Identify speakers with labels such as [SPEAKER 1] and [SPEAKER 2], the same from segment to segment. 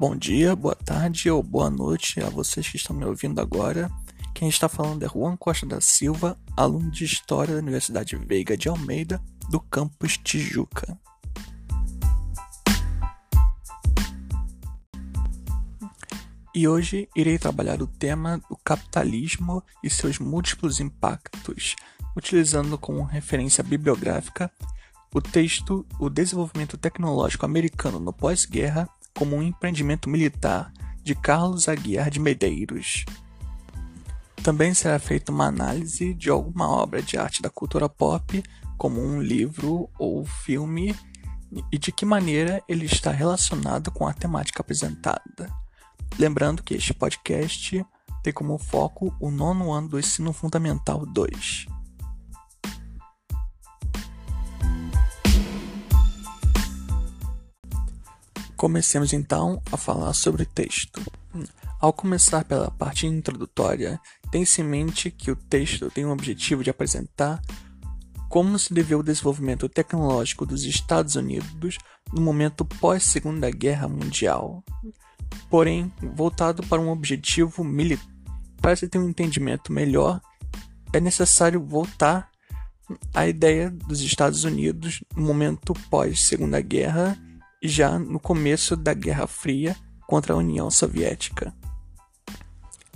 [SPEAKER 1] Bom dia, boa tarde ou boa noite a vocês que estão me ouvindo agora. Quem está falando é Juan Costa da Silva, aluno de História da Universidade Veiga de Almeida, do campus Tijuca. E hoje irei trabalhar o tema do capitalismo e seus múltiplos impactos, utilizando como referência bibliográfica o texto O Desenvolvimento Tecnológico Americano no Pós-Guerra como um empreendimento militar de Carlos Aguiar de Medeiros. Também será feita uma análise de alguma obra de arte da cultura pop, como um livro ou filme, e de que maneira ele está relacionado com a temática apresentada. Lembrando que este podcast tem como foco o nono ano do Ensino Fundamental 2. Comecemos então a falar sobre o texto. Ao começar pela parte introdutória, tem-se em mente que o texto tem o objetivo de apresentar como se deveu o desenvolvimento tecnológico dos Estados Unidos no momento pós-Segunda Guerra Mundial, porém voltado para um objetivo militar. Para se ter um entendimento melhor, é necessário voltar à ideia dos Estados Unidos no momento pós-Segunda Guerra já no começo da Guerra Fria contra a União Soviética.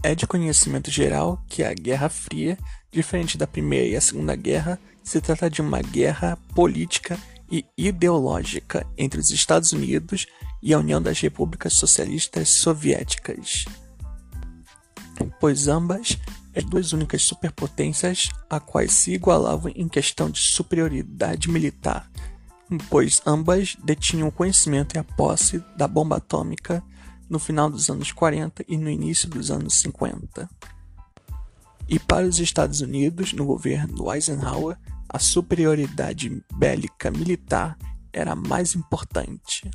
[SPEAKER 1] É de conhecimento geral que a Guerra Fria, diferente da Primeira e a Segunda Guerra, se trata de uma guerra política e ideológica entre os Estados Unidos e a União das Repúblicas Socialistas Soviéticas, pois ambas as duas únicas superpotências a quais se igualavam em questão de superioridade militar pois ambas detinham o conhecimento e a posse da bomba atômica no final dos anos 40 e no início dos anos 50. E para os Estados Unidos, no governo Eisenhower, a superioridade bélica militar era mais importante.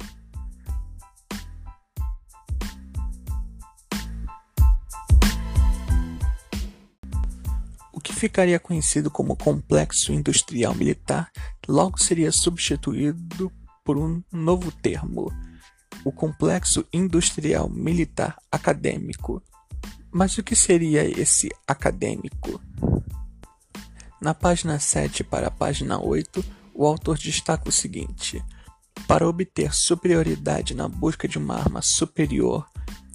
[SPEAKER 1] O que ficaria conhecido como Complexo Industrial Militar logo seria substituído por um novo termo, o Complexo Industrial Militar Acadêmico. Mas o que seria esse acadêmico? Na página 7 para a página 8, o autor destaca o seguinte: para obter superioridade na busca de uma arma superior,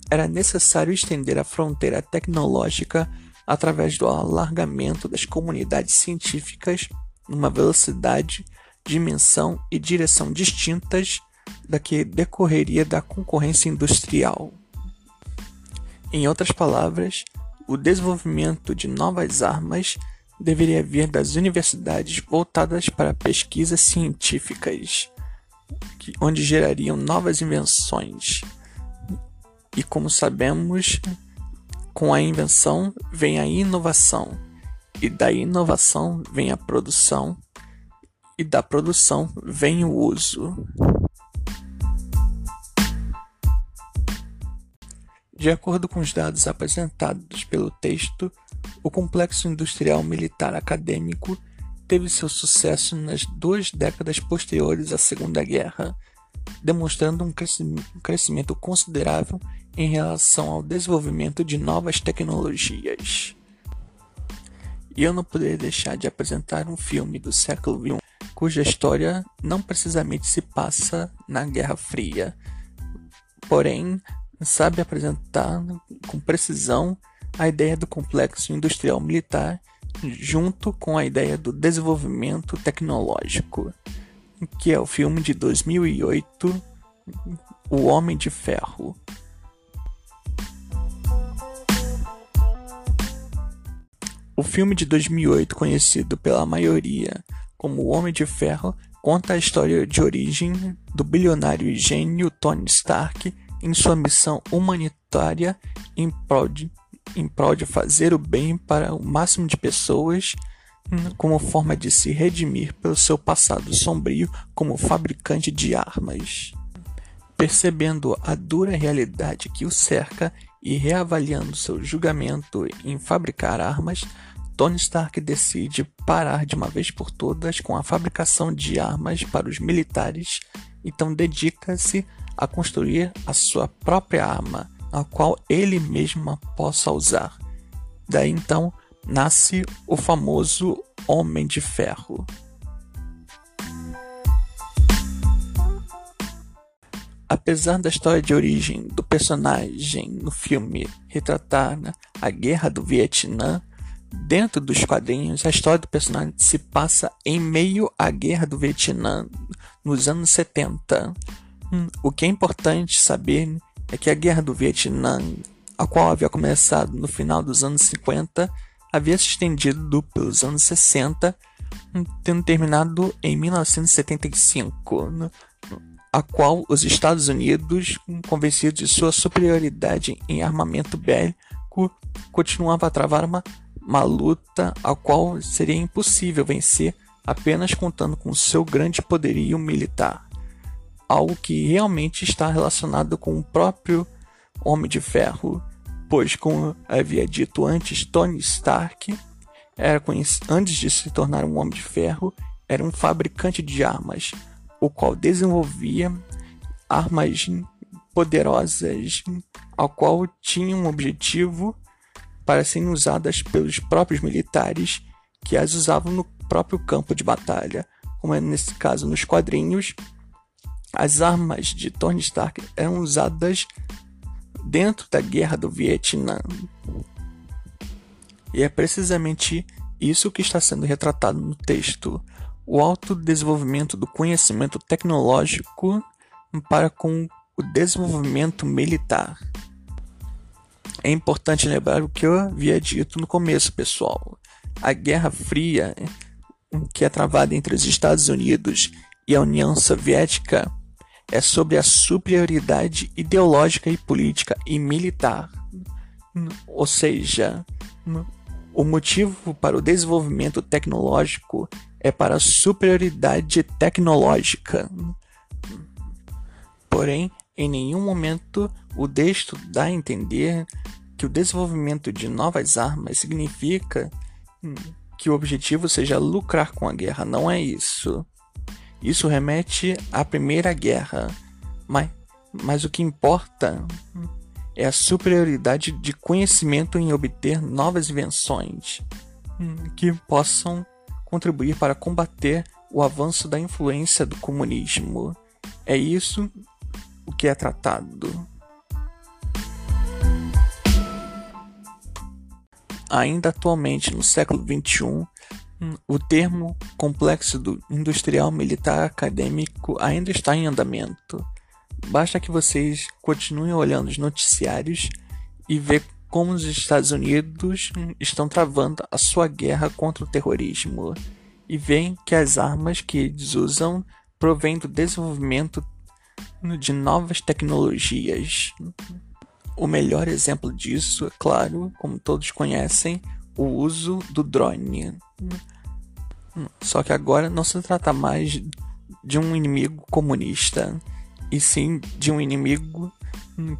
[SPEAKER 1] era necessário estender a fronteira tecnológica através do alargamento das comunidades científicas numa velocidade, dimensão e direção distintas da que decorreria da concorrência industrial. Em outras palavras, o desenvolvimento de novas armas deveria vir das universidades voltadas para pesquisas científicas, onde gerariam novas invenções. E como sabemos, com a invenção vem a inovação, e da inovação vem a produção, e da produção vem o uso. De acordo com os dados apresentados pelo texto, o complexo industrial militar acadêmico teve seu sucesso nas duas décadas posteriores à Segunda Guerra, demonstrando um crescimento considerável em relação ao desenvolvimento de novas tecnologias. E eu não poderia deixar de apresentar um filme do século XXI cuja história não precisamente se passa na Guerra Fria, porém sabe apresentar com precisão a ideia do complexo industrial militar junto com a ideia do desenvolvimento tecnológico, que é o filme de 2008, O Homem de Ferro. O filme de 2008, conhecido pela maioria como O Homem de Ferro, conta a história de origem do bilionário gênio Tony Stark em sua missão humanitária em prol de, em prol de fazer o bem para o máximo de pessoas hum, como forma de se redimir pelo seu passado sombrio como fabricante de armas. Percebendo a dura realidade que o cerca e reavaliando seu julgamento em fabricar armas, Tony Stark decide parar de uma vez por todas com a fabricação de armas para os militares, então dedica-se a construir a sua própria arma, a qual ele mesmo possa usar. Daí então nasce o famoso Homem de Ferro. Apesar da história de origem do personagem no filme retratar né, a guerra do Vietnã, dentro dos quadrinhos a história do personagem se passa em meio à guerra do Vietnã nos anos 70. Hum, o que é importante saber é que a guerra do Vietnã, a qual havia começado no final dos anos 50, havia se estendido pelos anos 60, hum, tendo terminado em 1975 a qual os Estados Unidos, convencidos de sua superioridade em armamento bélico, continuava a travar uma, uma luta a qual seria impossível vencer apenas contando com seu grande poderio militar. Algo que realmente está relacionado com o próprio Homem de Ferro, pois, como havia dito antes, Tony Stark era antes de se tornar um Homem de Ferro, era um fabricante de armas o qual desenvolvia armas poderosas, ao qual tinham um objetivo para serem usadas pelos próprios militares que as usavam no próprio campo de batalha, como é nesse caso nos quadrinhos. As armas de Tony Stark eram usadas dentro da guerra do Vietnã. E é precisamente isso que está sendo retratado no texto o alto desenvolvimento do conhecimento tecnológico para com o desenvolvimento militar. É importante lembrar o que eu havia dito no começo, pessoal. A Guerra Fria, que é travada entre os Estados Unidos e a União Soviética, é sobre a superioridade ideológica e política e militar. Ou seja, o motivo para o desenvolvimento tecnológico é para a superioridade tecnológica. Porém, em nenhum momento o texto dá a entender que o desenvolvimento de novas armas significa que o objetivo seja lucrar com a guerra. Não é isso. Isso remete à Primeira Guerra. Mas, mas o que importa é a superioridade de conhecimento em obter novas invenções que possam contribuir para combater o avanço da influência do comunismo. É isso o que é tratado. Ainda atualmente, no século XXI, o termo complexo do industrial militar acadêmico ainda está em andamento. Basta que vocês continuem olhando os noticiários e ver como os Estados Unidos estão travando a sua guerra contra o terrorismo e veem que as armas que eles usam provêm do desenvolvimento de novas tecnologias. O melhor exemplo disso, é claro, como todos conhecem, o uso do drone. Só que agora não se trata mais de um inimigo comunista, e sim de um inimigo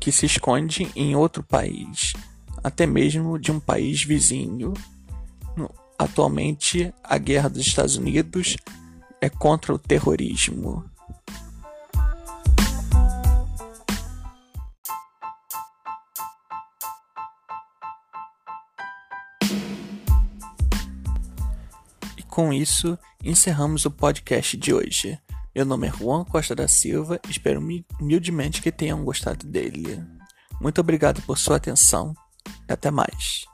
[SPEAKER 1] que se esconde em outro país até mesmo de um país vizinho. Atualmente, a guerra dos Estados Unidos é contra o terrorismo. E com isso, encerramos o podcast de hoje. Meu nome é Juan Costa da Silva, espero humildemente que tenham gostado dele. Muito obrigado por sua atenção até mais.